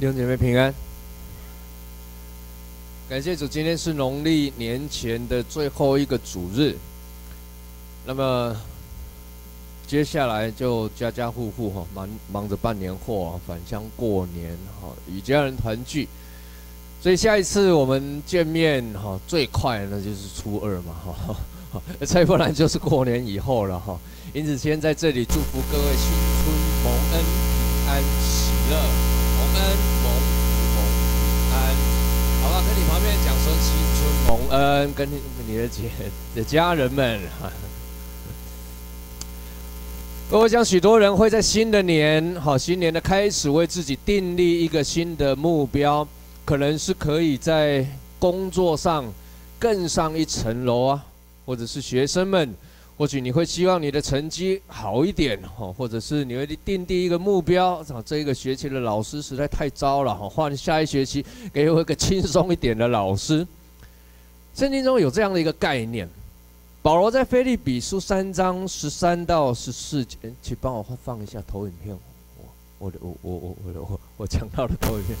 弟兄姐妹平安，感谢主，今天是农历年前的最后一个主日。那么接下来就家家户户哈忙忙着办年货，返乡过年哈，与家人团聚。所以下一次我们见面哈，最快那就是初二嘛哈，再不然就是过年以后了哈。因此先在这里祝福各位新春蒙恩、平安、喜乐。蒙恩蒙福蒙安，好吧，跟你旁边讲说新春蒙恩，跟你的姐的家人们。我想许多人会在新的年，好新年的开始，为自己订立一个新的目标，可能是可以在工作上更上一层楼啊，或者是学生们。或许你会希望你的成绩好一点，哈，或者是你会定第一个目标，这一个学期的老师实在太糟了，哈，换下一学期给我一个轻松一点的老师。圣经中有这样的一个概念，保罗在腓立比书三章十三到十四节，请帮我放一下投影片，我我我我我我我讲到了投影片，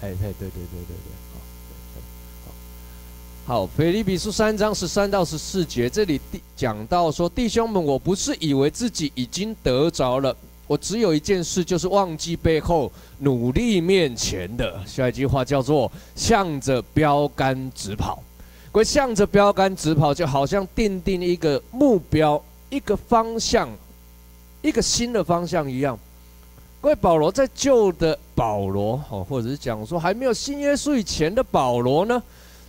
哎，对对对对对对。好，腓立比书三章十三到十四节，这里讲到说：“弟兄们，我不是以为自己已经得着了，我只有一件事，就是忘记背后，努力面前的。”下一句话叫做“向着标杆直跑”。各位，向着标杆直跑，就好像奠定一个目标、一个方向、一个新的方向一样。各位，保罗在旧的保罗，哦，或者是讲说还没有信耶稣以前的保罗呢？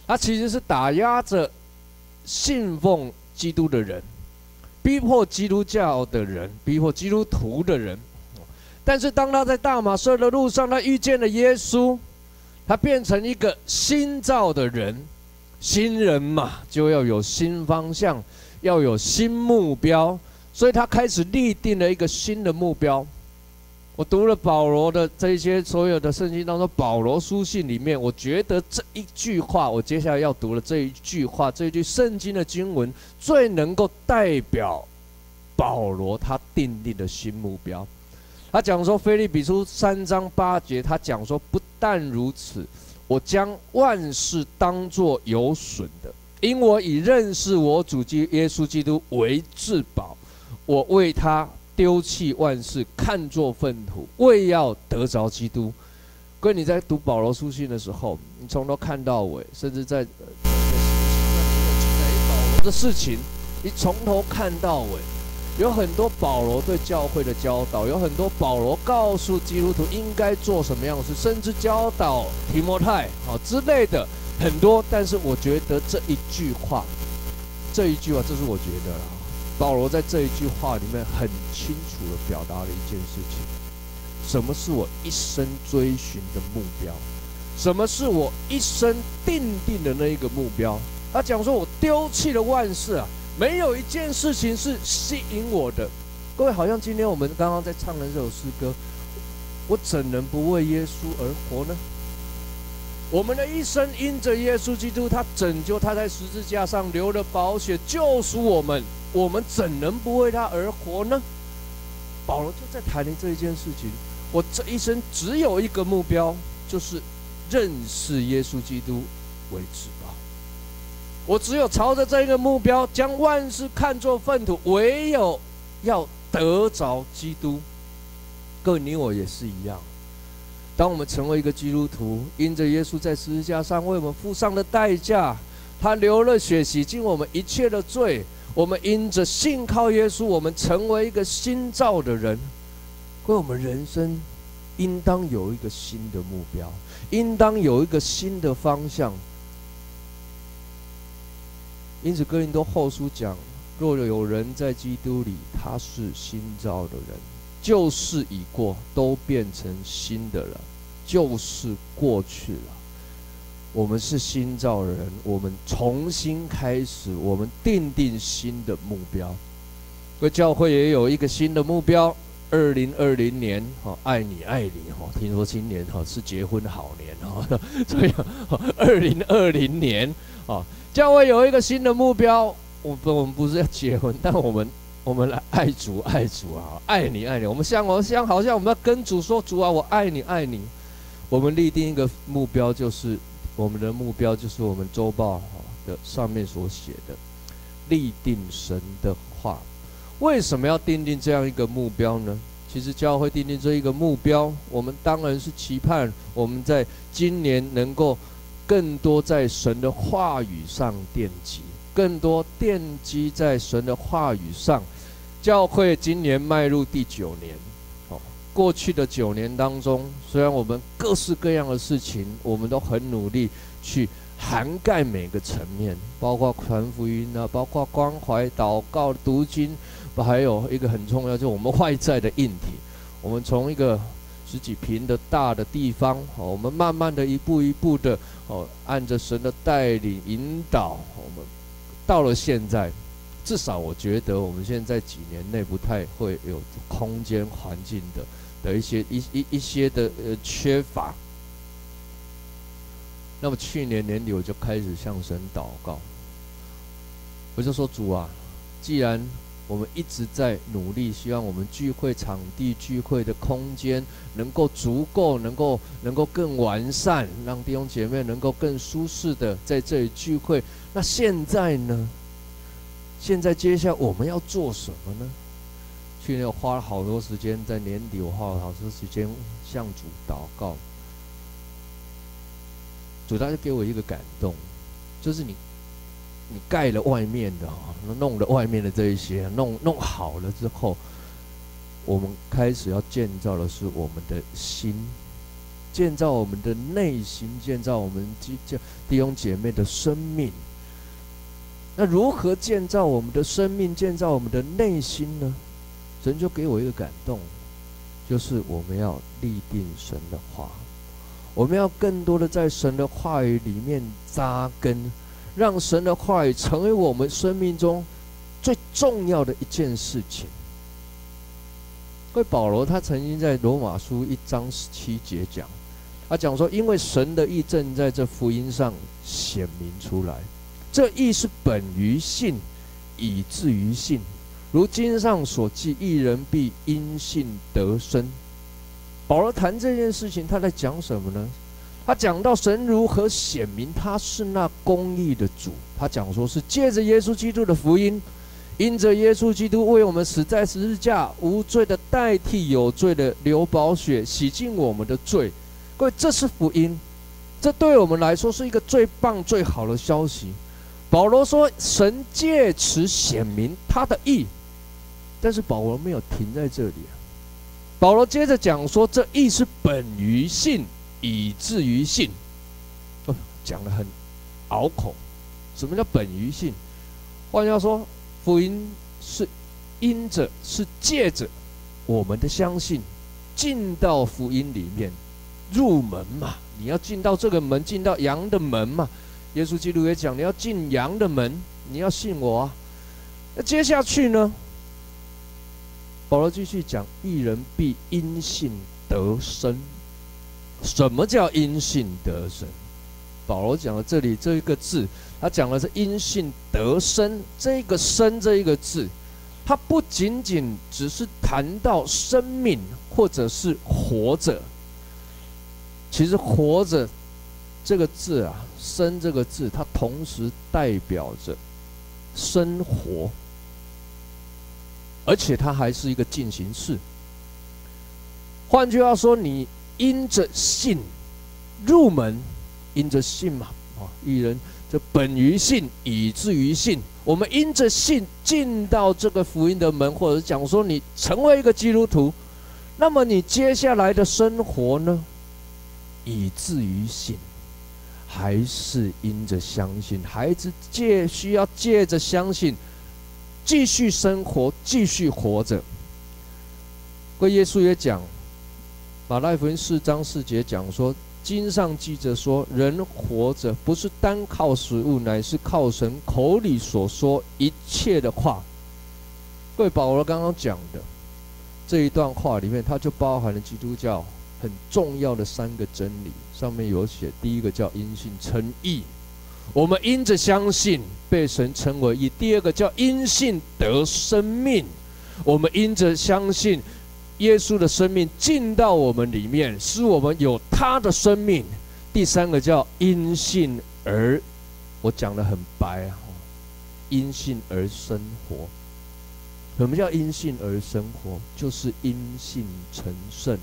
他其实是打压着信奉基督的人，逼迫基督教的人，逼迫基督徒的人。但是当他在大马色的路上，他遇见了耶稣，他变成一个新造的人。新人嘛，就要有新方向，要有新目标，所以他开始立定了一个新的目标。我读了保罗的这些所有的圣经当中，保罗书信里面，我觉得这一句话，我接下来要读的这一句话，这一句圣经的经文，最能够代表保罗他订立的新目标。他讲说，腓立比书三章八节，他讲说，不但如此，我将万事当作有损的，因我以认识我主基耶稣基督为至宝，我为他。丢弃万事，看作粪土，为要得着基督。各位，你在读保罗书信的时候，你从头看到尾，甚至在呃，在保罗的事情，你从头看到尾，有很多保罗对教会的教导，有很多保罗告诉基督徒应该做什么样的事，甚至教导提摩太好之类的很多。但是我觉得这一句话，这一句话，这是我觉得啦。保罗在这一句话里面很清楚的表达了一件事情：什么是我一生追寻的目标？什么是我一生定定的那一个目标？他讲说：“我丢弃了万事啊，没有一件事情是吸引我的。”各位，好像今天我们刚刚在唱的这首诗歌，我怎能不为耶稣而活呢？我们的一生因着耶稣基督，他拯救，他在十字架上流了宝血，救赎我们。我们怎能不为他而活呢？保罗就在谈论这一件事情。我这一生只有一个目标，就是认识耶稣基督为至宝。我只有朝着这一个目标，将万事看作粪土，唯有要得着基督。各位，你我也是一样。当我们成为一个基督徒，因着耶稣在十字架上为我们付上的代价，他流了血洗净我们一切的罪。我们因着信靠耶稣，我们成为一个新造的人。各位，我们人生应当有一个新的目标，应当有一个新的方向。因此，哥林多后书讲：若有人在基督里，他是新造的人，旧事已过，都变成新的了，旧事过去了。我们是新造人，我们重新开始，我们定定新的目标。各教会也有一个新的目标，二零二零年，哈，爱你爱你，哈，听说今年哈是结婚好年，哈，所以二零二零年，啊，教会有一个新的目标，我我们不是要结婚，但我们我们来爱主爱主啊，爱你爱你。我们像我像好像我们要跟主说，主啊，我爱你爱你。我们立定一个目标，就是我们的目标就是我们周报的上面所写的，立定神的话。为什么要定定这样一个目标呢？其实教会定定这一个目标，我们当然是期盼我们在今年能够更多在神的话语上奠基，更多奠基在神的话语上。教会今年迈入第九年，过去的九年当中，虽然我们各式各样的事情，我们都很努力去涵盖每个层面，包括传福音啊，包括关怀、祷告、读经，还有一个很重要，就是我们外在的硬体。我们从一个十几坪的大的地方，哦，我们慢慢的一步一步的，哦，按着神的带领引导，我们到了现在。至少我觉得，我们现在几年内不太会有空间环境的的一些一一一些的呃缺乏。那么去年年底我就开始向神祷告，我就说主啊，既然我们一直在努力，希望我们聚会场地、聚会的空间能够足够，能够能够更完善，让弟兄姐妹能够更舒适的在这里聚会。那现在呢？现在接下来我们要做什么呢？去年花了好多时间，在年底我花了好多时间向主祷告。主他就给我一个感动，就是你，你盖了外面的啊，弄了外面的这一些，弄弄好了之后，我们开始要建造的是我们的心，建造我们的内心，建造我们弟弟兄姐妹的生命。那如何建造我们的生命，建造我们的内心呢？神就给我一个感动，就是我们要立定神的话，我们要更多的在神的话语里面扎根，让神的话语成为我们生命中最重要的一件事情。因为保罗他曾经在罗马书一章十七节讲，他讲说，因为神的义正在这福音上显明出来。这义是本于信，以至于信。如经上所记，一人必因信得生。保罗谈这件事情，他在讲什么呢？他讲到神如何显明他是那公义的主。他讲说是借着耶稣基督的福音，因着耶稣基督为我们死在十字架，无罪的代替有罪的，流宝血洗净我们的罪。各位，这是福音，这对我们来说是一个最棒、最好的消息。保罗说：“神借此显明他的义。”但是保罗没有停在这里啊。保罗接着讲说：“这义是本于信，以至于信。”哦，讲得很拗口。什么叫本于信？换句话说，福音是因着、是借着我们的相信，进到福音里面，入门嘛。你要进到这个门，进到羊的门嘛。耶稣基督也讲：“你要进羊的门，你要信我啊。”那接下去呢？保罗继续讲：“一人必因信得生。”什么叫因信得生？保罗讲了这里这一个字，他讲的是因信得生。这个“生”这一个字，它不仅仅只是谈到生命或者是活着，其实活着。这个字啊，“生”这个字，它同时代表着生活，而且它还是一个进行式。换句话说，你因着信入门，因着信嘛，啊，一人这本于信，以至于信。我们因着信进到这个福音的门，或者讲说你成为一个基督徒，那么你接下来的生活呢，以至于信。还是因着相信，孩子借需要借着相信，继续生活，继续活着。归耶稣也讲，马太福音四章四节讲说，经上记着说，人活着不是单靠食物，乃是靠神口里所说一切的话。各位保罗刚刚讲的这一段话里面，它就包含了基督教。很重要的三个真理，上面有写。第一个叫因信称义，我们因着相信被神称为义；第二个叫因信得生命，我们因着相信耶稣的生命进到我们里面，使我们有他的生命。第三个叫因信而，我讲的很白啊，因信而生活。什么叫因信而生活？就是因信成圣。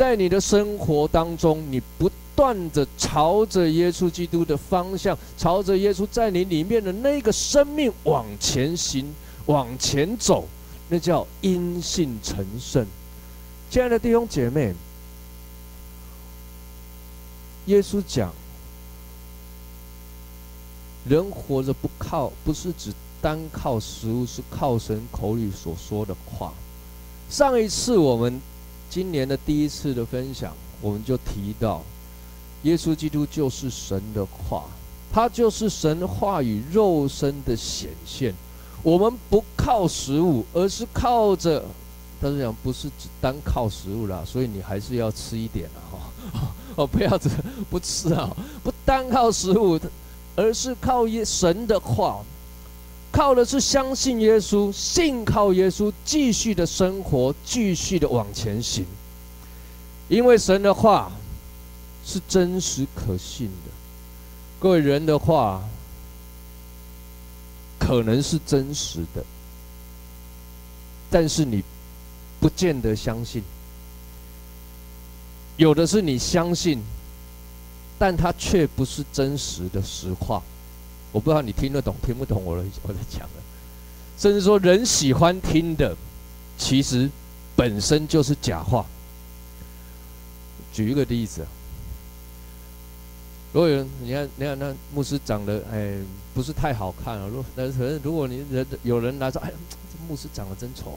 在你的生活当中，你不断的朝着耶稣基督的方向，朝着耶稣在你里面的那个生命往前行、往前走，那叫因信成圣。亲爱的弟兄姐妹，耶稣讲，人活着不靠，不是只单靠食物，是靠神口里所说的话。上一次我们。今年的第一次的分享，我们就提到，耶稣基督就是神的话，他就是神话语肉身的显现。我们不靠食物，而是靠着，他是讲不是只单靠食物啦，所以你还是要吃一点啊！哦，不要只不吃啊，不单靠食物，而是靠耶神的话。靠的是相信耶稣，信靠耶稣，继续的生活，继续的往前行。因为神的话是真实可信的，各位人的话可能是真实的，但是你不见得相信。有的是你相信，但它却不是真实的实话。我不知道你听得懂听不懂我的我在讲的，甚至说人喜欢听的，其实本身就是假话。举一个例子，如果有人你看你看那牧师长得哎不是太好看啊，如但是如果你人有人来说哎这牧师长得真丑，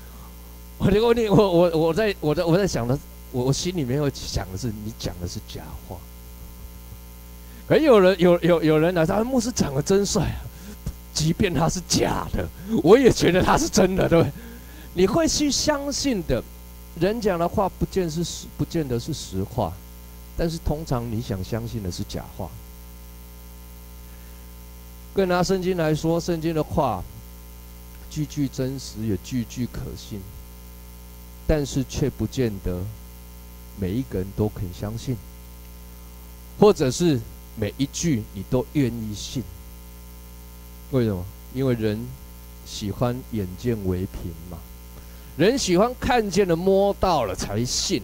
我我你我我我在我在我在想的，我我心里面会想的是你讲的是假话。可有人有有有人来说，牧师长得真帅啊！即便他是假的，我也觉得他是真的，对不对？你会去相信的，人讲的话不见是实，不见得是实话，但是通常你想相信的是假话。更拿圣经来说，圣经的话句句真实，也句句可信，但是却不见得每一个人都肯相信，或者是。每一句你都愿意信，为什么？因为人喜欢眼见为凭嘛，人喜欢看见了、摸到了才信。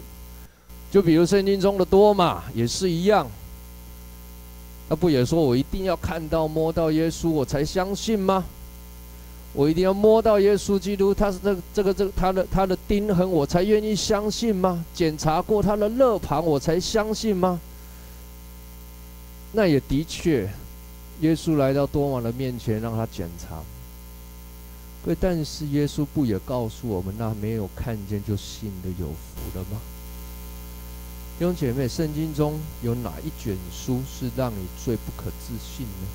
就比如圣经中的多马也是一样，他不也说我一定要看到、摸到耶稣我才相信吗？我一定要摸到耶稣基督，他是这个、这个、这个他的他的钉痕，我才愿意相信吗？检查过他的肋旁，我才相信吗？那也的确，耶稣来到多马的面前，让他检查。对，但是耶稣不也告诉我们，那没有看见就信的有福了吗？弟兄姐妹，圣经中有哪一卷书是让你最不可置信呢？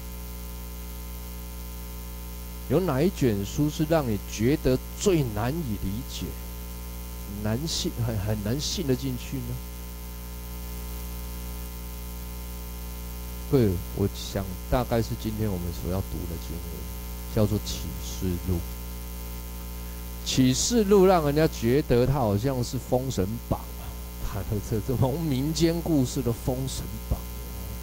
有哪一卷书是让你觉得最难以理解、难信、很很难信得进去呢？对，我想大概是今天我们所要读的经文，叫做《启示录》。《启示录》让人家觉得它好像是《封神榜》啊，它的这这种民间故事的《封神榜》，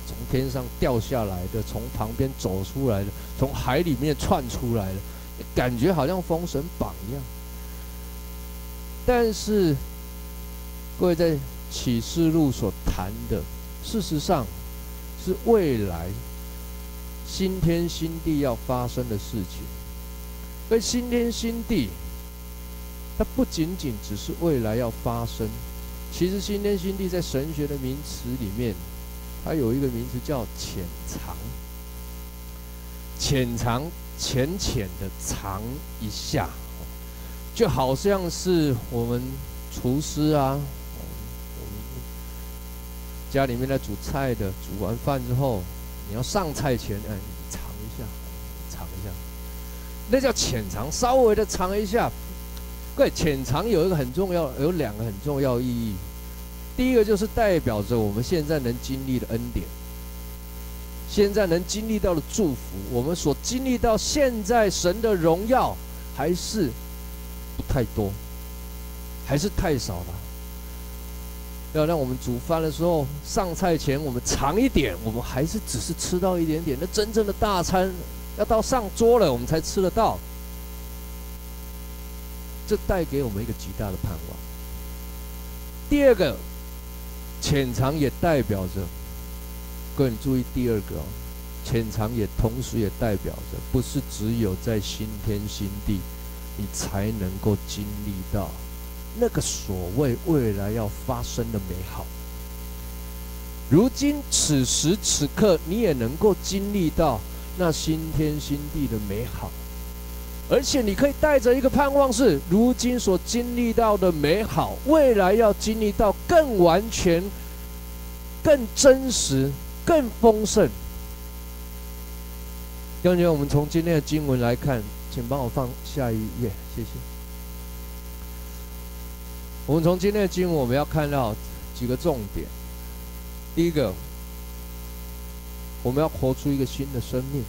从天上掉下来的，从旁边走出来的，从海里面窜出来的，感觉好像《封神榜》一样。但是，各位在《启示录》所谈的，事实上。是未来新天新地要发生的事情。而新天新地，它不仅仅只是未来要发生。其实新天新地在神学的名词里面，它有一个名词叫潜藏。潜藏，浅浅的藏一下，就好像是我们厨师啊。家里面在煮菜的，煮完饭之后，你要上菜前，哎，你尝一下，尝一下，那叫浅尝，稍微的尝一下。各位，浅尝有一个很重要，有两个很重要意义。第一个就是代表着我们现在能经历的恩典，现在能经历到的祝福，我们所经历到现在神的荣耀，还是不太多，还是太少了。要让我们煮饭的时候上菜前我们尝一点，我们还是只是吃到一点点。那真正的大餐要到上桌了，我们才吃得到。这带给我们一个极大的盼望。第二个，浅尝也代表着，各位注意第二个哦，浅尝也同时也代表着，不是只有在新天新地，你才能够经历到。那个所谓未来要发生的美好，如今此时此刻，你也能够经历到那新天新地的美好，而且你可以带着一个盼望，是如今所经历到的美好，未来要经历到更完全、更真实、更丰盛。弟兄姐妹，我们从今天的经文来看，请帮我放下一页，谢谢。我们从今天的经文，我们要看到几个重点。第一个，我们要活出一个新的生命。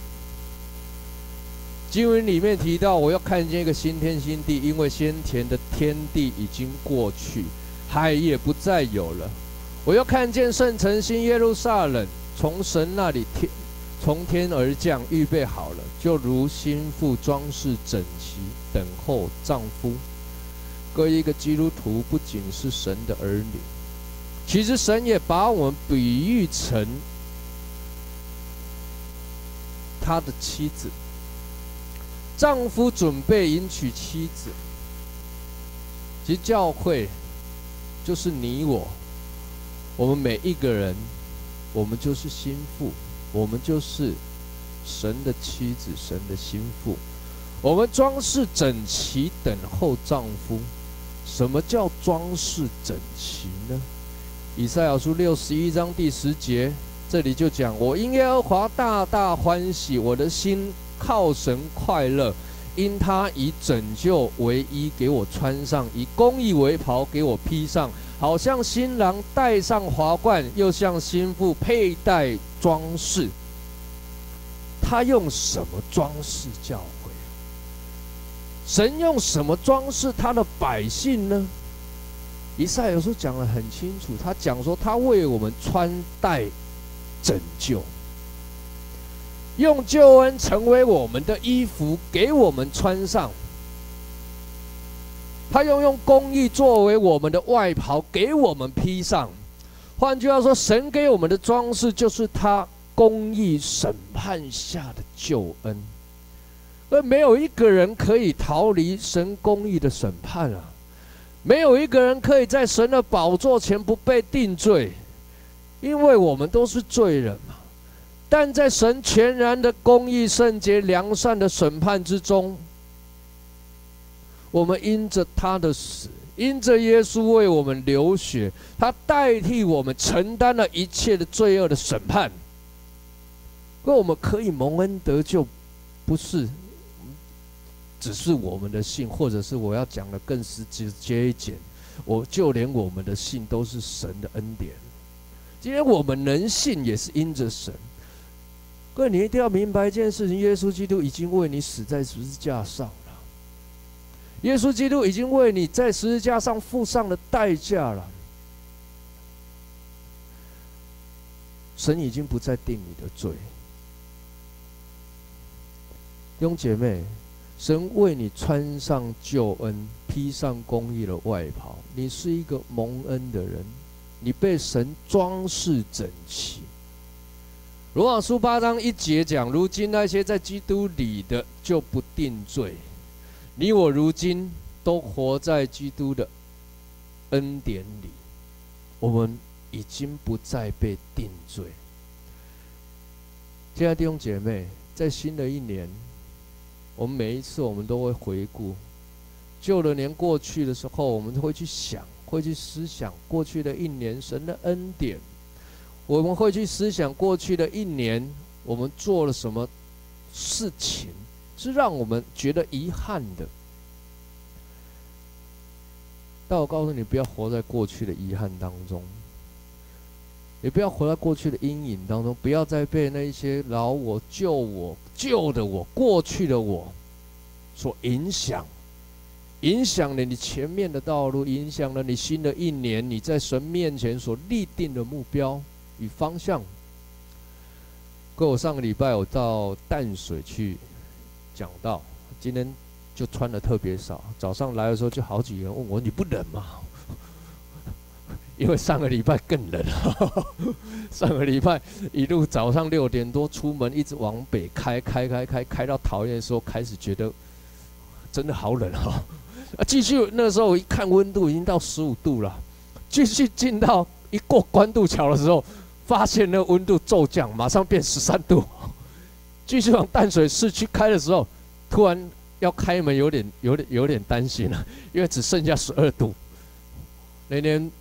经文里面提到，我要看见一个新天新地，因为先前的天地已经过去，海也不再有了。我要看见圣城新耶路撒冷从神那里天从天而降，预备好了，就如新妇装饰整齐，等候丈夫。各一个基督徒不仅是神的儿女，其实神也把我们比喻成他的妻子。丈夫准备迎娶妻子，其实教会就是你我，我们每一个人，我们就是心腹，我们就是神的妻子，神的心腹。我们装饰整齐，等候丈夫。什么叫装饰整齐呢？以赛亚书六十一章第十节，这里就讲：我因耶和华大大欢喜，我的心靠神快乐，因他以拯救为衣给我穿上，以公义为袍给我披上，好像新郎戴上华冠，又像新妇佩戴装饰。他用什么装饰叫？神用什么装饰他的百姓呢？以赛亚书讲得很清楚，他讲说他为我们穿戴拯救，用救恩成为我们的衣服，给我们穿上。他又用公义作为我们的外袍，给我们披上。换句话说，神给我们的装饰就是他公义审判下的救恩。而没有一个人可以逃离神公义的审判啊！没有一个人可以在神的宝座前不被定罪，因为我们都是罪人嘛。但在神全然的公义、圣洁、良善的审判之中，我们因着他的死，因着耶稣为我们流血，他代替我们承担了一切的罪恶的审判，而我们可以蒙恩得救，不是？只是我们的信，或者是我要讲的更是直接一点，我就连我们的信都是神的恩典。今天我们能信，也是因着神。各位，你一定要明白一件事情：耶稣基督已经为你死在十字架上了。耶稣基督已经为你在十字架上付上了代价了。神已经不再定你的罪，弟兄姐妹。神为你穿上救恩，披上公义的外袍。你是一个蒙恩的人，你被神装饰整齐。罗马书八章一节讲：如今那些在基督里的就不定罪。你我如今都活在基督的恩典里，我们已经不再被定罪。亲爱的弟兄姐妹，在新的一年。我们每一次，我们都会回顾旧的年过去的时候，我们会去想，会去思想过去的一年神的恩典。我们会去思想过去的一年，我们做了什么事情是让我们觉得遗憾的。但我告诉你，不要活在过去的遗憾当中，也不要活在过去的阴影当中，不要再被那一些老我、旧我。旧的我，过去的我，所影响，影响了你前面的道路，影响了你新的一年你在神面前所立定的目标与方向。过我上个礼拜我到淡水去讲道，今天就穿的特别少。早上来的时候就好几个人问我：“你不冷吗？”因为上个礼拜更冷，上个礼拜一路早上六点多出门，一直往北开，开开开开到桃园的时候，开始觉得真的好冷哈。啊，继续那个时候一看温度已经到十五度了，继续进到一过关渡桥的时候，发现那温度骤降，马上变十三度。继续往淡水市区开的时候，突然要开门，有点有点有点担心了，因为只剩下十二度。那天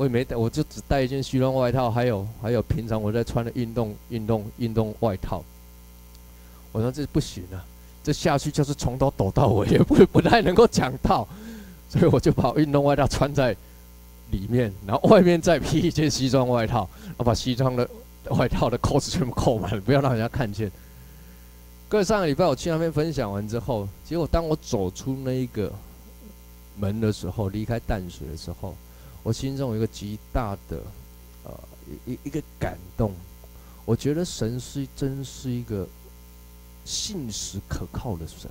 我也没带，我就只带一件西装外套，还有还有平常我在穿的运动运动运动外套。我说这不行啊。这下去就是从头抖到尾，也 不不太能够讲到，所以我就把运动外套穿在里面，然后外面再披一件西装外套，然后把西装的外套的扣子全部扣满，不要让人家看见。各位，上个礼拜我去那边分享完之后，结果当我走出那一个门的时候，离开淡水的时候，我心中有一个极大的呃一一一个感动，我觉得神是真是一个。信实可靠的神，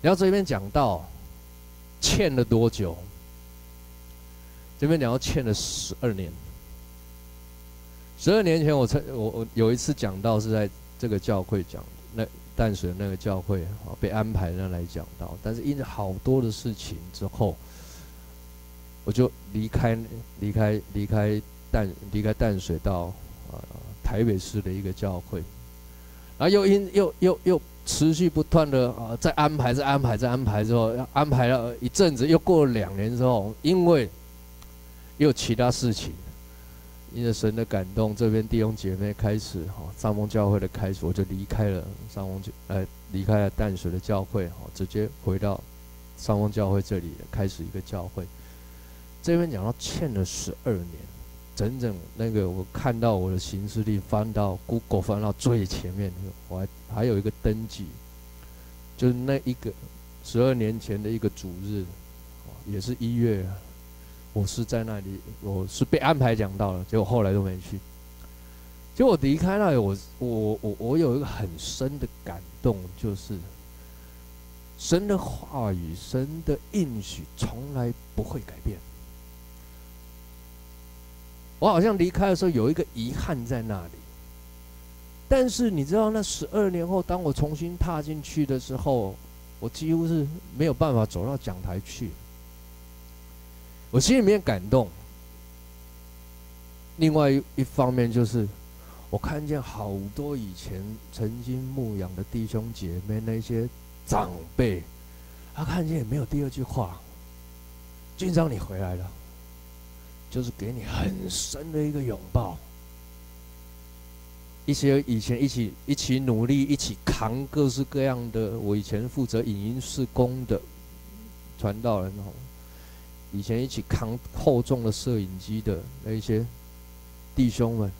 然后这边讲到欠了多久？这边讲到欠了十二年。十二年前我曾我我有一次讲到是在这个教会讲，那淡水那个教会啊被安排那来讲到，但是因为好多的事情之后，我就离开离开离开淡离开淡水到啊台北市的一个教会。然后又因又又又持续不断的啊，在安排，在安排，在安排之后，安排了一阵子，又过了两年之后，因为又有其他事情，因为神的感动，这边弟兄姐妹开始哈，上峰教会的开始，我就离开了上峰教，呃，离开了淡水的教会，哈，直接回到上峰教会这里，开始一个教会。这边讲到欠了十二年。整整那个，我看到我的行事历翻到 Google 翻到最前面，我还还有一个登记，就是那一个十二年前的一个主日，也是一月，我是在那里，我是被安排讲到了，结果后来都没去。结果离开那里，我我我我有一个很深的感动，就是神的话语、神的应许从来不会改变。我好像离开的时候有一个遗憾在那里，但是你知道，那十二年后，当我重新踏进去的时候，我几乎是没有办法走到讲台去。我心里面感动。另外一方面就是，我看见好多以前曾经牧养的弟兄姐妹，那些长辈，他看见也没有第二句话。军长，你回来了。就是给你很深的一个拥抱，一些以前一起一起努力、一起扛各式各样的，我以前负责影音事工的传道人哦，以前一起扛厚重的摄影机的那一些弟兄们，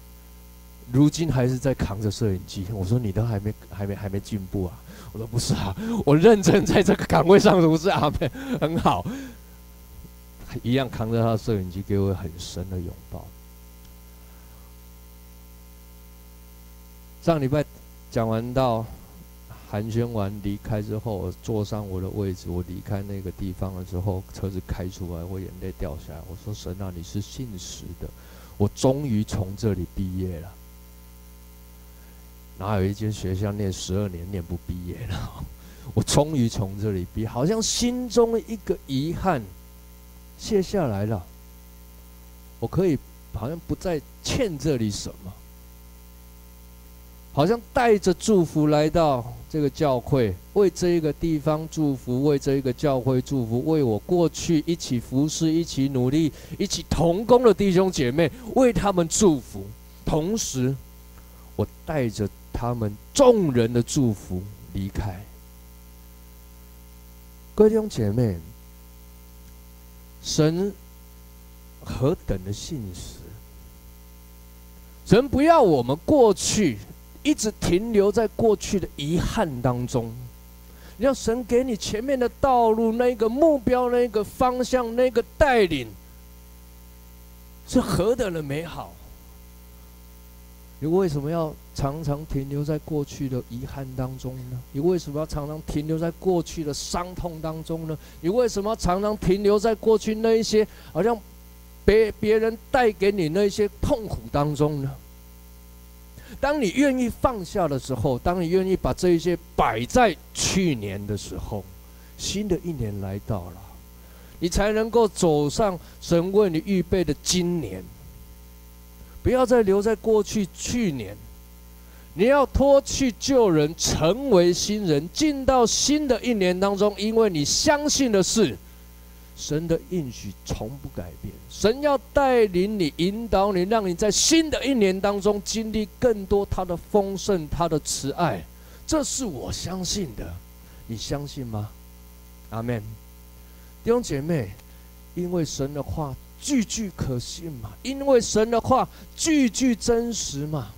如今还是在扛着摄影机。我说你都还没还没还没进步啊？我说不是啊，我认真在这个岗位上，不是阿妹很好。一样扛着他的摄影机，给我很深的拥抱。上礼拜讲完到寒暄完离开之后，我坐上我的位置，我离开那个地方了之后，车子开出来，我眼泪掉下来。我说：“神啊，你是信实的，我终于从这里毕业了。哪有一间学校念十二年念不毕业了？我终于从这里毕业，好像心中一个遗憾。”卸下来了，我可以好像不再欠这里什么，好像带着祝福来到这个教会，为这一个地方祝福，为这一个教会祝福，为我过去一起服侍、一起努力、一起同工的弟兄姐妹，为他们祝福。同时，我带着他们众人的祝福离开。各位弟兄姐妹。神何等的信实！神不要我们过去一直停留在过去的遗憾当中，你要神给你前面的道路，那个目标，那个方向，那个带领，是何等的美好！你为什么要常常停留在过去的遗憾当中呢？你为什么要常常停留在过去的伤痛当中呢？你为什么要常常停留在过去那一些好像别别人带给你那些痛苦当中呢？当你愿意放下的时候，当你愿意把这一些摆在去年的时候，新的一年来到了，你才能够走上神为你预备的今年。不要再留在过去，去年，你要脱去旧人，成为新人，进到新的一年当中。因为你相信的是，神的应许从不改变。神要带领你，引导你，让你在新的一年当中经历更多他的丰盛，他的慈爱。这是我相信的，你相信吗？阿门。弟兄姐妹，因为神的话。句句可信嘛？因为神的话句句真实嘛。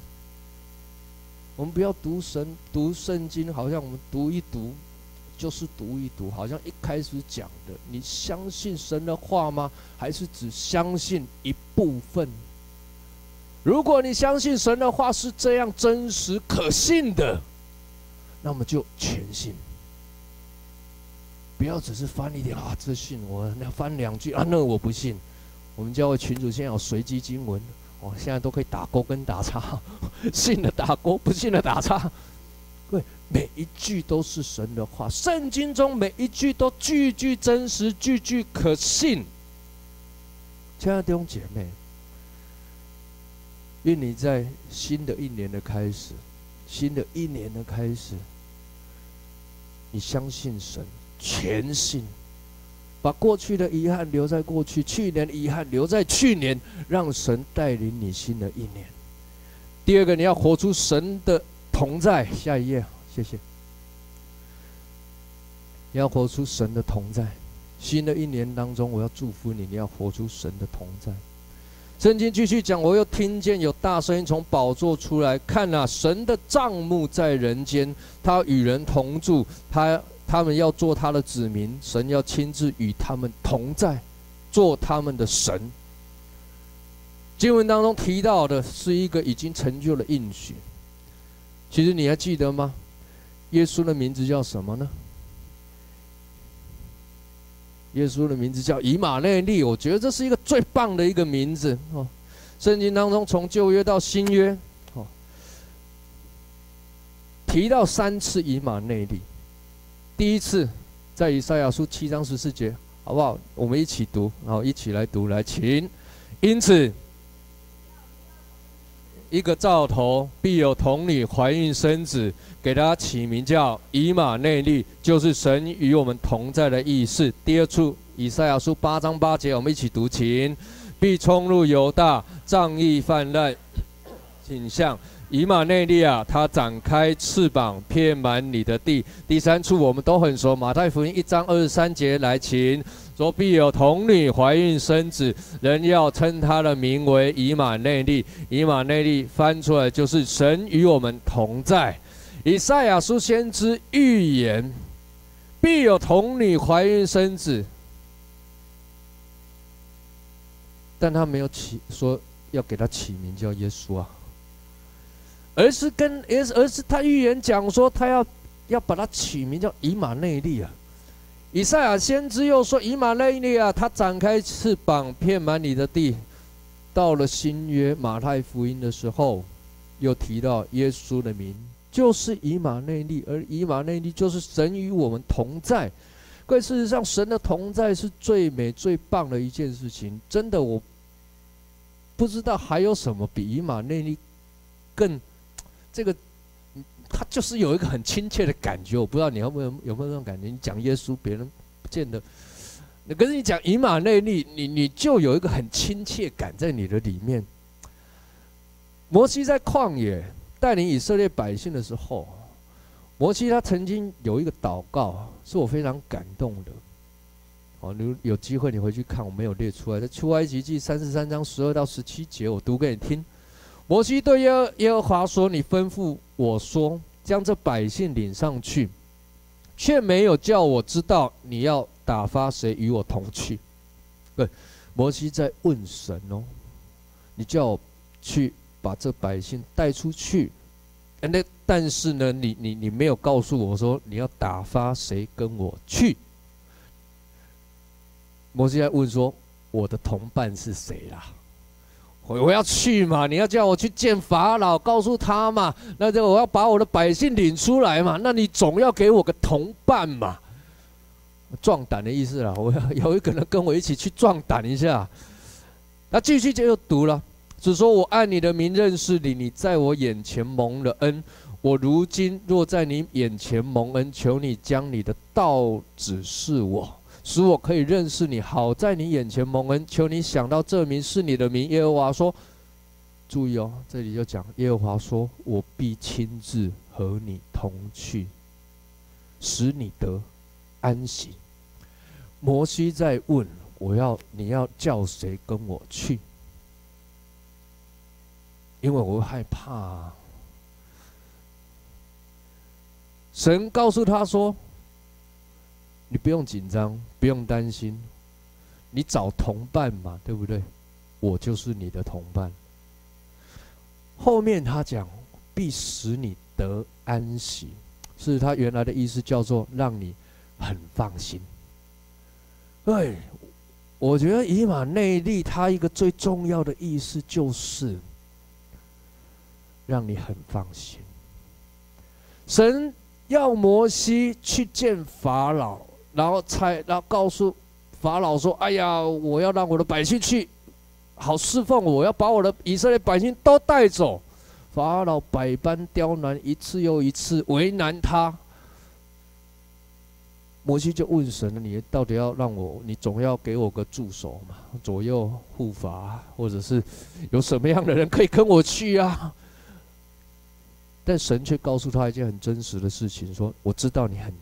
我们不要读神读圣经，好像我们读一读就是读一读，好像一开始讲的。你相信神的话吗？还是只相信一部分？如果你相信神的话是这样真实可信的，那么就全信。不要只是翻一点啊，这信我那翻两句啊，那我不信。我们教会群主现在有随机经文，哦，现在都可以打勾跟打叉，信的打勾，不信的打叉。对，每一句都是神的话，圣经中每一句都句句真实，句句可信。亲爱的弟兄姐妹，愿你在新的一年的开始，新的一年的开始，你相信神，全信。把过去的遗憾留在过去，去年的遗憾留在去年，让神带领你新的一年。第二个，你要活出神的同在。下一页，谢谢。你要活出神的同在。新的一年当中，我要祝福你，你要活出神的同在。圣经继续讲，我又听见有大声音从宝座出来，看啊，神的帐幕在人间，他与人同住，他。他们要做他的子民，神要亲自与他们同在，做他们的神。经文当中提到的是一个已经成就的应许。其实你还记得吗？耶稣的名字叫什么呢？耶稣的名字叫以马内利。我觉得这是一个最棒的一个名字哦。圣经当中从旧约到新约，哦，提到三次以马内利。第一次在以赛亚书七章十四节，好不好？我们一起读，然后一起来读，来，请。因此，一个兆头必有童女怀孕生子，给他起名叫以马内利，就是神与我们同在的意思。第二处以赛亚书八章八节，我们一起读，请。必冲入犹大，仗义泛滥，景象。以马内利啊，他展开翅膀，遍满你的地。第三处我们都很熟，马太福音一章二十三节来，请说必有童女怀孕生子，人要称他的名为以马内利。以马内利翻出来就是神与我们同在。以赛亚书先知预言，必有童女怀孕生子，但他没有起说要给他起名叫耶稣啊。而是跟而是而是他预言讲说，他要要把它取名叫以马内利啊。以赛亚先知又说，以马内利啊，他展开翅膀，遍满你的地。到了新约马太福音的时候，又提到耶稣的名，就是以马内利，而以马内利就是神与我们同在。各位，事实上，神的同在是最美最棒的一件事情。真的，我不知道还有什么比以马内利更。这个，他就是有一个很亲切的感觉，我不知道你有没有有没有这种感觉？你讲耶稣，别人不见得；你可是你讲以马内利，你你就有一个很亲切感在你的里面。摩西在旷野带领以色列百姓的时候，摩西他曾经有一个祷告，是我非常感动的。哦，你有机会你回去看，我没有列出来，在出埃及记三十三章十二到十七节，我读给你听。摩西对耶耶和华说：“你吩咐我说，将这百姓领上去，却没有叫我知道你要打发谁与我同去。对，摩西在问神哦，你叫我去把这百姓带出去，那但是呢，你你你没有告诉我说你要打发谁跟我去。摩西在问说，我的同伴是谁啦？我我要去嘛？你要叫我去见法老，告诉他嘛？那就我要把我的百姓领出来嘛？那你总要给我个同伴嘛？壮胆的意思啦，我要有一个人跟我一起去壮胆一下。那继续就又读了，只说我按你的名认识你，你在我眼前蒙了恩。我如今若在你眼前蒙恩，求你将你的道指示我。使我可以认识你，好在你眼前蒙恩。求你想到这名是你的名。耶和华说：“注意哦，这里就讲耶和华说，我必亲自和你同去，使你得安息。”摩西在问：“我要你要叫谁跟我去？因为我害怕。”神告诉他说。你不用紧张，不用担心，你找同伴嘛，对不对？我就是你的同伴。后面他讲必使你得安息，是他原来的意思，叫做让你很放心。对，我觉得以马内利他一个最重要的意思就是让你很放心。神要摩西去见法老。然后才，然后告诉法老说：“哎呀，我要让我的百姓去，好侍奉我，我要把我的以色列百姓都带走。”法老百般刁难，一次又一次为难他。摩西就问神了：“你到底要让我？你总要给我个助手嘛，左右护法，或者是有什么样的人可以跟我去啊？”但神却告诉他一件很真实的事情：“说我知道你很。”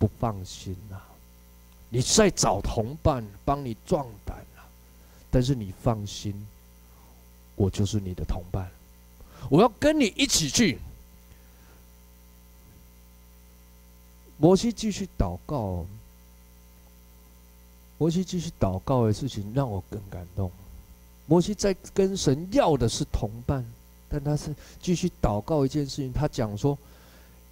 不放心呐、啊，你在找同伴帮你壮胆啊，但是你放心，我就是你的同伴，我要跟你一起去。摩西继续祷告，摩西继续祷告的事情让我更感动。摩西在跟神要的是同伴，但他是继续祷告一件事情，他讲说。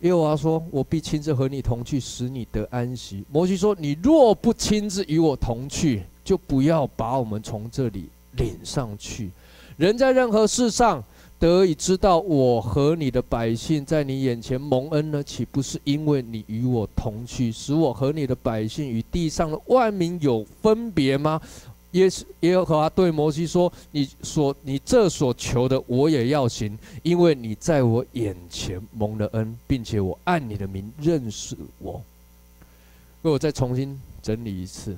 耶和华说：“我必亲自和你同去，使你得安息。”摩西说：“你若不亲自与我同去，就不要把我们从这里领上去。人在任何事上得以知道我和你的百姓在你眼前蒙恩呢，岂不是因为你与我同去，使我和你的百姓与地上的万民有分别吗？”耶耶和华对摩西说：“你所你这所求的，我也要行，因为你在我眼前蒙了恩，并且我按你的名认识我。”为我再重新整理一次，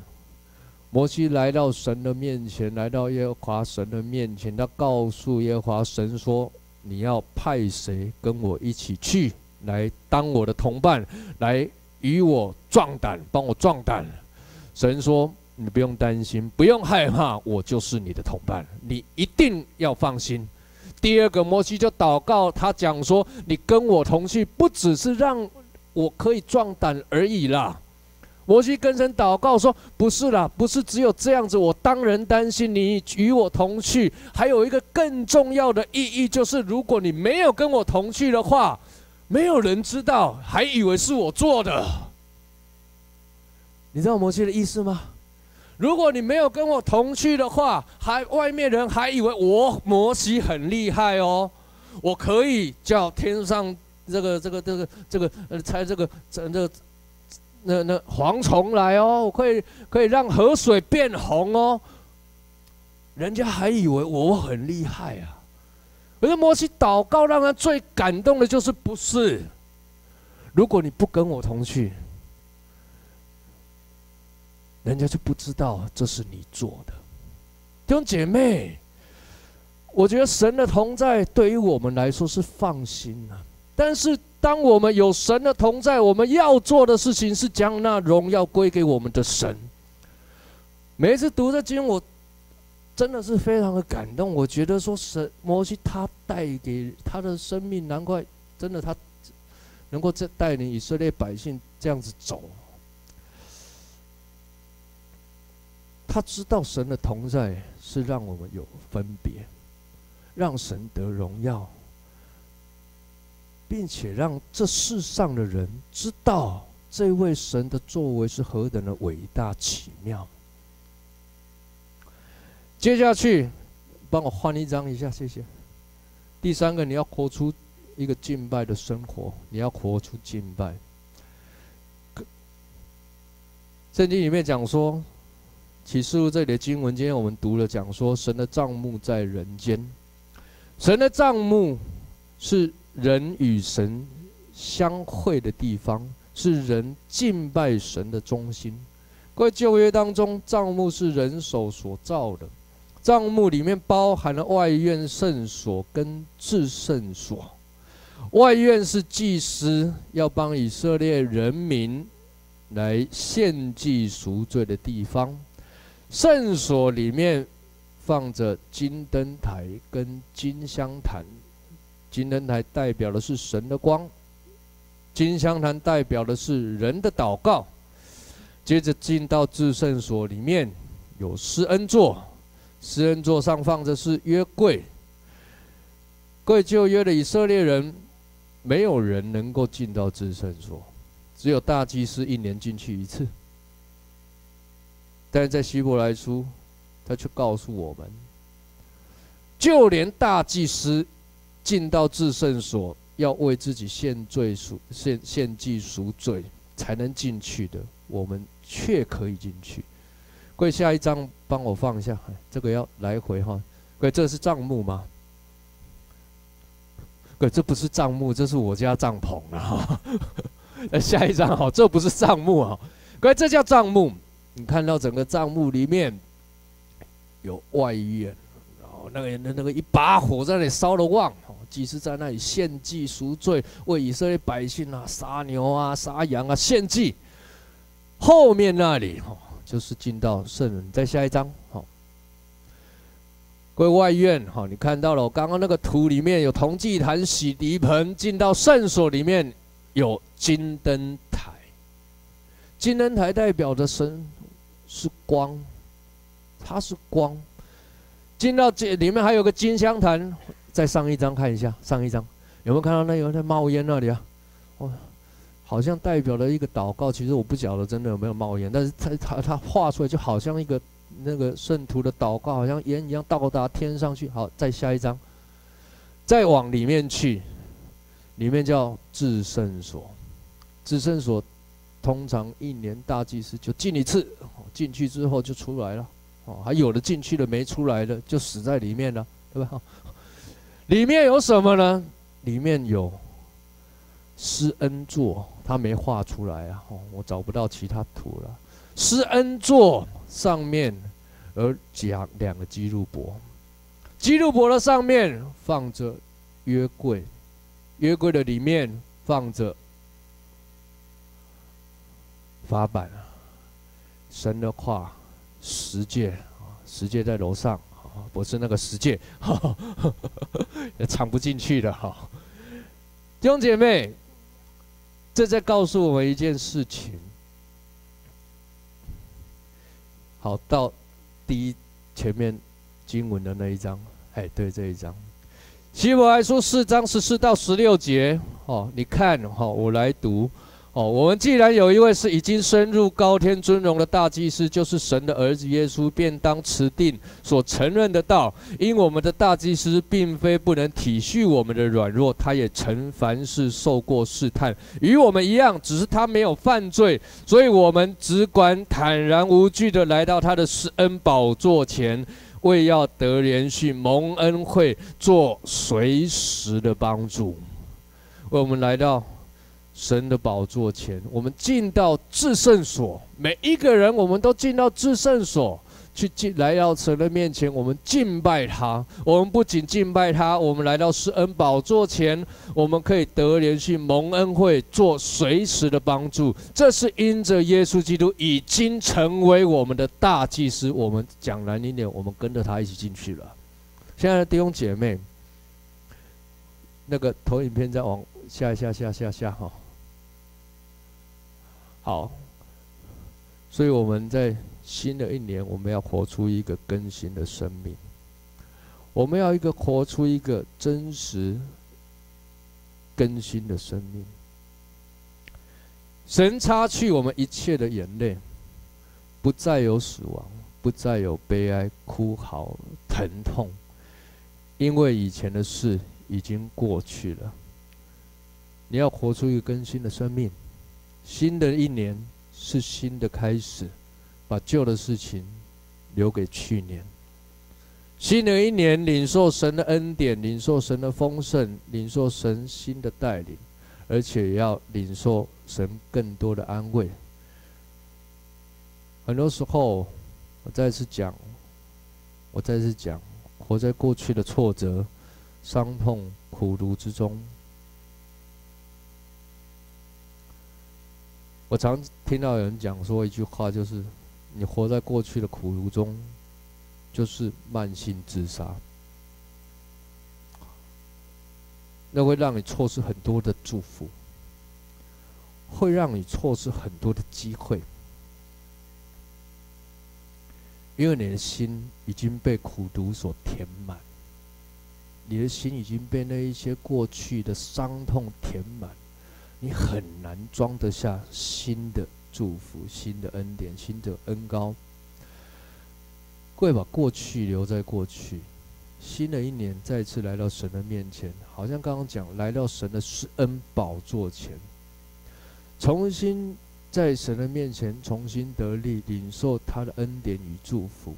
摩西来到神的面前，来到耶和华神的面前，他告诉耶和华神说：“你要派谁跟我一起去，来当我的同伴，来与我壮胆，帮我壮胆。”神说。你不用担心，不用害怕，我就是你的同伴，你一定要放心。第二个，摩西就祷告，他讲说：“你跟我同去，不只是让我可以壮胆而已啦。”摩西跟神祷告说：“不是啦，不是只有这样子，我当然担心你与我同去。还有一个更重要的意义，就是如果你没有跟我同去的话，没有人知道，还以为是我做的。你知道摩西的意思吗？”如果你没有跟我同去的话，还外面人还以为我摩西很厉害哦，我可以叫天上这个这个这个这个呃猜这个这这那那蝗虫来哦，我可以可以让河水变红哦，人家还以为我很厉害啊。可是摩西祷告让他最感动的就是不是，如果你不跟我同去。人家就不知道这是你做的，弟兄姐妹，我觉得神的同在对于我们来说是放心啊。但是当我们有神的同在，我们要做的事情是将那荣耀归给我们的神。每一次读这经，我真的是非常的感动。我觉得说神摩西他带给他的生命，难怪真的他能够这带领以色列百姓这样子走。他知道神的同在是让我们有分别，让神得荣耀，并且让这世上的人知道这位神的作为是何等的伟大奇妙。接下去，帮我换一张一下，谢谢。第三个，你要活出一个敬拜的生活，你要活出敬拜。圣经里面讲说。启示录这里的经文，今天我们读了，讲说神的帐幕在人间。神的帐幕是人与神相会的地方，是人敬拜神的中心。各位旧约当中，帐幕是人手所造的，帐幕里面包含了外院圣所跟至圣所。外院是祭司要帮以色列人民来献祭赎罪的地方。圣所里面放着金灯台跟金香坛，金灯台代表的是神的光，金香坛代表的是人的祷告。接着进到至圣所里面，有施恩座，施恩座上放着是约柜。跪就约的以色列人，没有人能够进到至圣所，只有大祭司一年进去一次。但是在希伯来书，他却告诉我们，就连大祭司进到至圣所，要为自己献罪赎献献祭赎罪才能进去的，我们却可以进去。各位，下一张帮我放一下，这个要来回哈。各位，这是账目吗？各位，这不是账目，这是我家帐篷啊！哈，下一张哈，这不是账目啊！各位，这叫账目。你看到整个帐幕里面有外院，然后那个那那个一把火在那里烧得旺，祭司在那里献祭赎罪，为以色列百姓啊杀牛啊杀羊啊献祭。后面那里哈就是进到圣人。再下一张好，归外院哈，你看到了刚刚那个图里面有铜祭坛、洗涤盆，进到圣所里面有金灯台，金灯台代表着神。是光，它是光。进到这里面还有个金香坛，再上一张看一下，上一张有没有看到那有在冒烟那里啊？哦，好像代表了一个祷告。其实我不晓得真的有没有冒烟，但是它它它画出来就好像一个那个圣徒的祷告，好像烟一样到达天上去。好，再下一张，再往里面去，里面叫至圣所，至圣所。通常一年大祭司就进一次，进去之后就出来了，哦，还有的进去了没出来的就死在里面了，对吧？里面有什么呢？里面有施恩座，他没画出来啊，哦，我找不到其他图了。施恩座上面而讲两个基路伯，基路伯的上面放着约柜，约柜的里面放着。法版啊，神的话，十诫啊，十诫在楼上啊，不是那个十诫，也藏不进去的哈。弟兄姐妹，这在告诉我们一件事情。好，到第一前面经文的那一章，哎，对这一章，希伯来书四章十四到十六节哦，你看哈，我来读。哦，我们既然有一位是已经升入高天尊荣的大祭司，就是神的儿子耶稣，便当持定所承认的道。因我们的大祭司并非不能体恤我们的软弱，他也曾凡事受过试探，与我们一样，只是他没有犯罪。所以我们只管坦然无惧地来到他的施恩宝座前，为要得怜恤、蒙恩惠、做随时的帮助。为我们来到。神的宝座前，我们进到至圣所，每一个人，我们都进到至圣所去进，来到神的面前，我们敬拜他。我们不仅敬拜他，我们来到施恩宝座前，我们可以得怜恤、蒙恩惠，做随时的帮助。这是因着耶稣基督已经成为我们的大祭司。我们讲难听点，我们跟着他一起进去了。现在的弟兄姐妹，那个投影片再往下下下下下哈。好，所以我们在新的一年，我们要活出一个更新的生命。我们要一个活出一个真实更新的生命。神擦去我们一切的眼泪，不再有死亡，不再有悲哀、哭嚎、疼痛，因为以前的事已经过去了。你要活出一个更新的生命。新的一年是新的开始，把旧的事情留给去年。新的一年，领受神的恩典，领受神的丰盛，领受神新的带领，而且要领受神更多的安慰。很多时候，我再次讲，我再次讲，活在过去的挫折、伤痛、苦毒之中。我常听到有人讲说一句话，就是你活在过去的苦毒中。就是慢性自杀，那会让你错失很多的祝福，会让你错失很多的机会，因为你的心已经被苦毒所填满，你的心已经被那一些过去的伤痛填满，你很难装得下新的祝福、新的恩典、新的恩膏。会把过去留在过去，新的一年再次来到神的面前，好像刚刚讲来到神的施恩宝座前，重新在神的面前重新得力，领受他的恩典与祝福。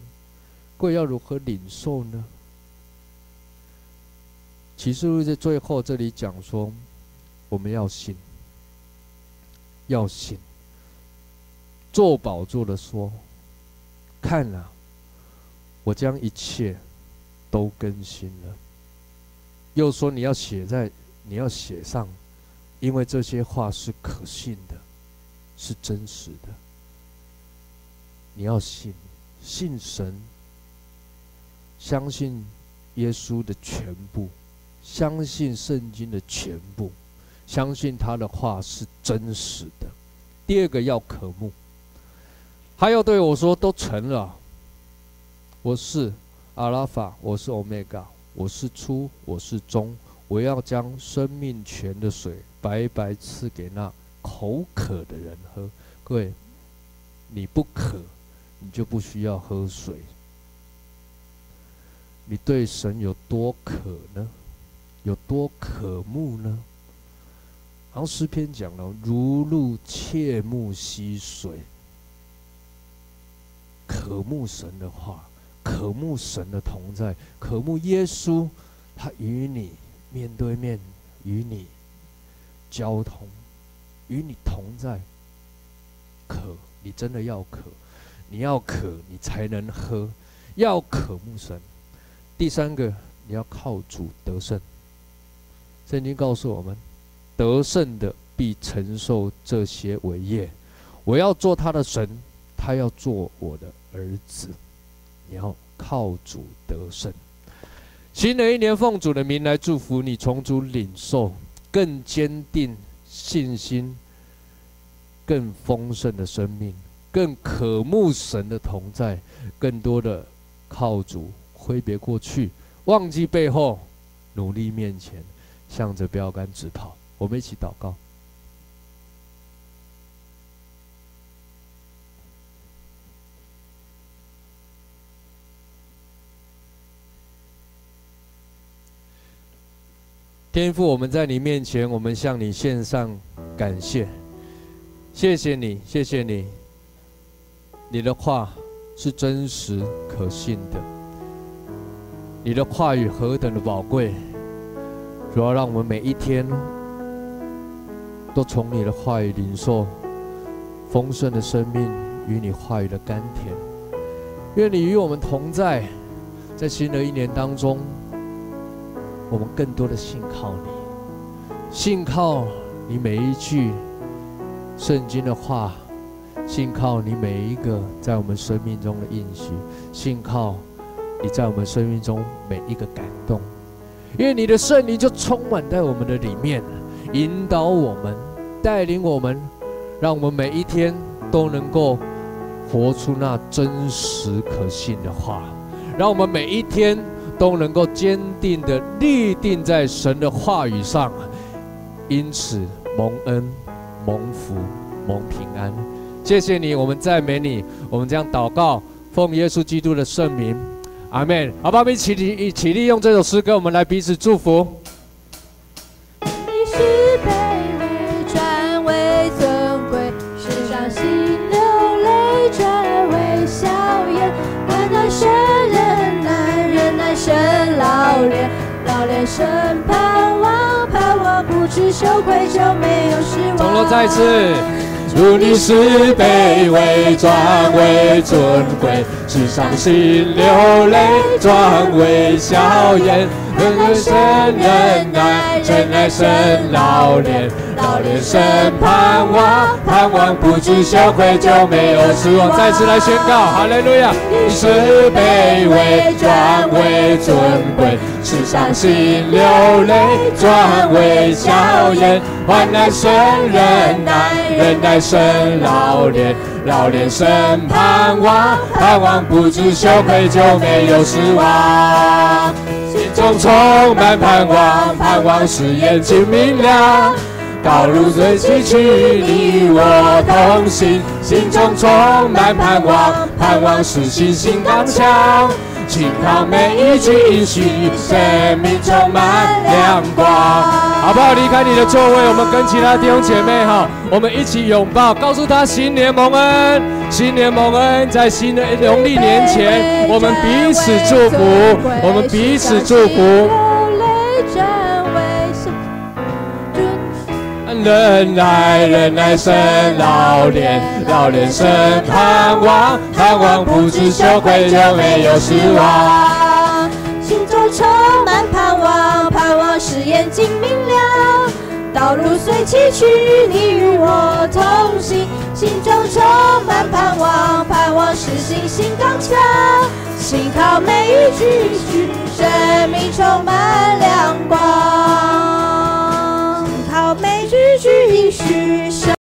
会要如何领受呢？启示录在最后这里讲说，我们要信，要信。做宝座的说，看啊。我将一切都更新了。又说你要写在，你要写上，因为这些话是可信的，是真实的。你要信，信神，相信耶稣的全部，相信圣经的全部，相信他的话是真实的。第二个要渴慕，还要对我说都成了。我是阿拉法，我是欧米伽，我是初，我是终。我要将生命泉的水白白赐给那口渴的人喝。各位，你不渴，你就不需要喝水。你对神有多渴呢？有多渴慕呢？然后诗篇讲了，如鹿切慕溪水，渴慕神的话。渴慕神的同在，渴慕耶稣，他与你面对面，与你交通，与你同在。渴，你真的要渴，你要渴，你才能喝。要渴慕神。第三个，你要靠主得胜。圣经告诉我们，得胜的必承受这些伟业。我要做他的神，他要做我的儿子。你要靠主得胜。新的一年，奉主的名来祝福你，从主领受更坚定信心、更丰盛的生命，更渴慕神的同在，更多的靠主挥别过去，忘记背后，努力面前，向着标杆直跑。我们一起祷告。天父，我们在你面前，我们向你献上感谢，谢谢你，谢谢你，你的话是真实可信的，你的话语何等的宝贵，主要让我们每一天都从你的话语领受丰盛的生命与你话语的甘甜，愿你与我们同在，在新的一年当中。我们更多的信靠你，信靠你每一句圣经的话，信靠你每一个在我们生命中的应许，信靠你在我们生命中每一个感动，因为你的圣灵就充满在我们的里面，引导我们，带领我们，让我们每一天都能够活出那真实可信的话，让我们每一天都能够坚定地立定在神的话语上，因此蒙恩、蒙福、蒙平安。谢谢你，我们赞美你，我们将祷告，奉耶稣基督的圣名，阿门。好吧，我们一起一起利用这首诗歌，我们来彼此祝福。不知羞愧，就没有失望。从头再次，如你是卑微转为尊贵，是伤心流泪转为笑颜。忍耐神忍耐，忍耐神老练，老练神盼望，盼望不知羞愧，就没有失望。再次来宣告，哈利路亚！你是卑微转为尊贵，是伤心流泪转为笑颜。患难生忍耐，忍耐生老练，老练生盼望，盼望不知羞愧，就没有失望。心中充满盼望，盼望使眼睛明亮，道路最崎岖，你我同行。心中充满盼望，盼望是信心刚强，信靠每一句应许，生命充满亮光。好不好？离开你的座位，我们跟其他弟兄姐妹哈，我们一起拥抱，告诉他新年蒙恩，新年蒙恩，在新的农历年前，我们彼此祝福，我们彼此祝福。忍耐忍耐生老练老练生盼望盼望不知羞愧就没有失望。心中充满盼望盼望是眼睛明亮道路虽崎岖你与我同行心中充满盼望盼望是信心刚强幸好每一句一句生命充满亮光。虚名许